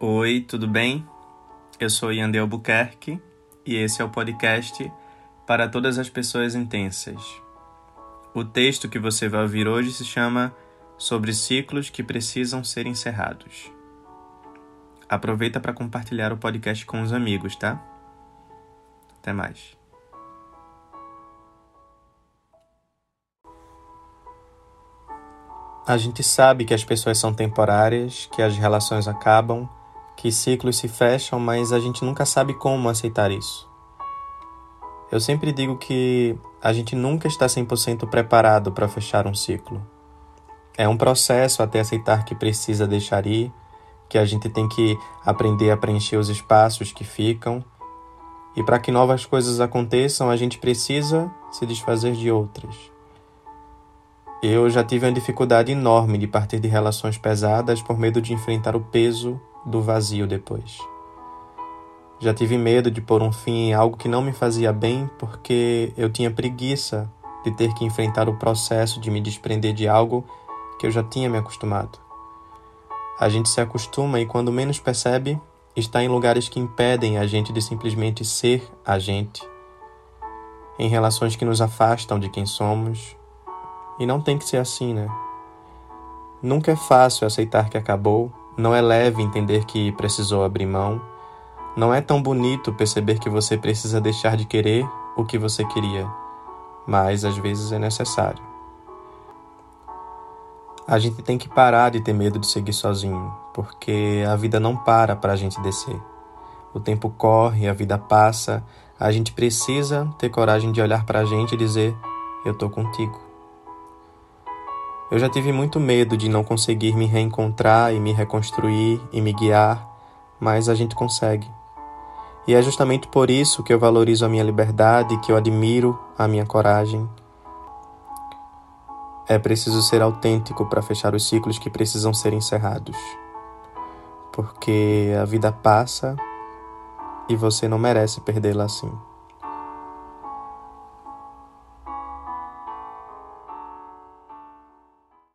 Oi, tudo bem? Eu sou Yandel Albuquerque e esse é o podcast para todas as pessoas intensas. O texto que você vai ouvir hoje se chama Sobre ciclos que precisam ser encerrados. Aproveita para compartilhar o podcast com os amigos, tá? Até mais. A gente sabe que as pessoas são temporárias, que as relações acabam, que ciclos se fecham, mas a gente nunca sabe como aceitar isso. Eu sempre digo que a gente nunca está 100% preparado para fechar um ciclo. É um processo até aceitar que precisa deixar ir, que a gente tem que aprender a preencher os espaços que ficam. E para que novas coisas aconteçam, a gente precisa se desfazer de outras. Eu já tive uma dificuldade enorme de partir de relações pesadas por medo de enfrentar o peso do vazio depois. Já tive medo de pôr um fim em algo que não me fazia bem porque eu tinha preguiça de ter que enfrentar o processo de me desprender de algo que eu já tinha me acostumado. A gente se acostuma e, quando menos percebe, está em lugares que impedem a gente de simplesmente ser a gente, em relações que nos afastam de quem somos e não tem que ser assim, né? Nunca é fácil aceitar que acabou, não é leve entender que precisou abrir mão, não é tão bonito perceber que você precisa deixar de querer o que você queria, mas às vezes é necessário. A gente tem que parar de ter medo de seguir sozinho, porque a vida não para para a gente descer. O tempo corre, a vida passa, a gente precisa ter coragem de olhar para a gente e dizer: Eu tô contigo. Eu já tive muito medo de não conseguir me reencontrar e me reconstruir e me guiar, mas a gente consegue. E é justamente por isso que eu valorizo a minha liberdade, que eu admiro a minha coragem. É preciso ser autêntico para fechar os ciclos que precisam ser encerrados. Porque a vida passa e você não merece perdê-la assim.